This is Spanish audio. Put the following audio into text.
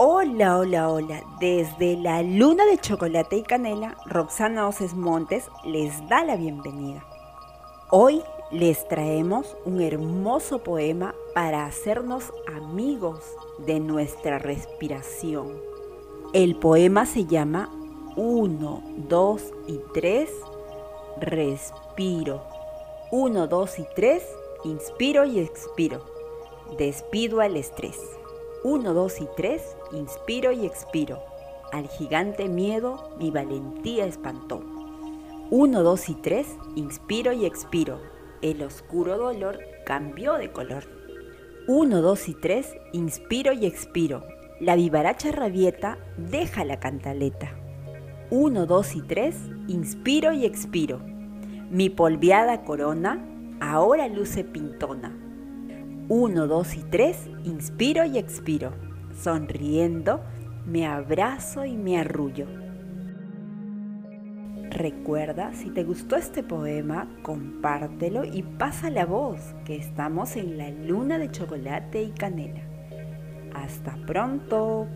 Hola, hola, hola. Desde la luna de chocolate y canela, Roxana Oces Montes les da la bienvenida. Hoy les traemos un hermoso poema para hacernos amigos de nuestra respiración. El poema se llama 1, 2 y 3, respiro. 1, 2 y 3, inspiro y expiro. Despido al estrés. 1, 2 y 3, inspiro y expiro. Al gigante miedo mi valentía espantó. 1, 2 y 3, inspiro y expiro. El oscuro dolor cambió de color. 1, 2 y 3, inspiro y expiro. La vivaracha rabieta deja la cantaleta. 1, 2 y 3, inspiro y expiro. Mi polviada corona ahora luce pintona. 1, 2 y 3, inspiro y expiro. Sonriendo, me abrazo y me arrullo. Recuerda, si te gustó este poema, compártelo y pasa la voz, que estamos en la luna de chocolate y canela. Hasta pronto.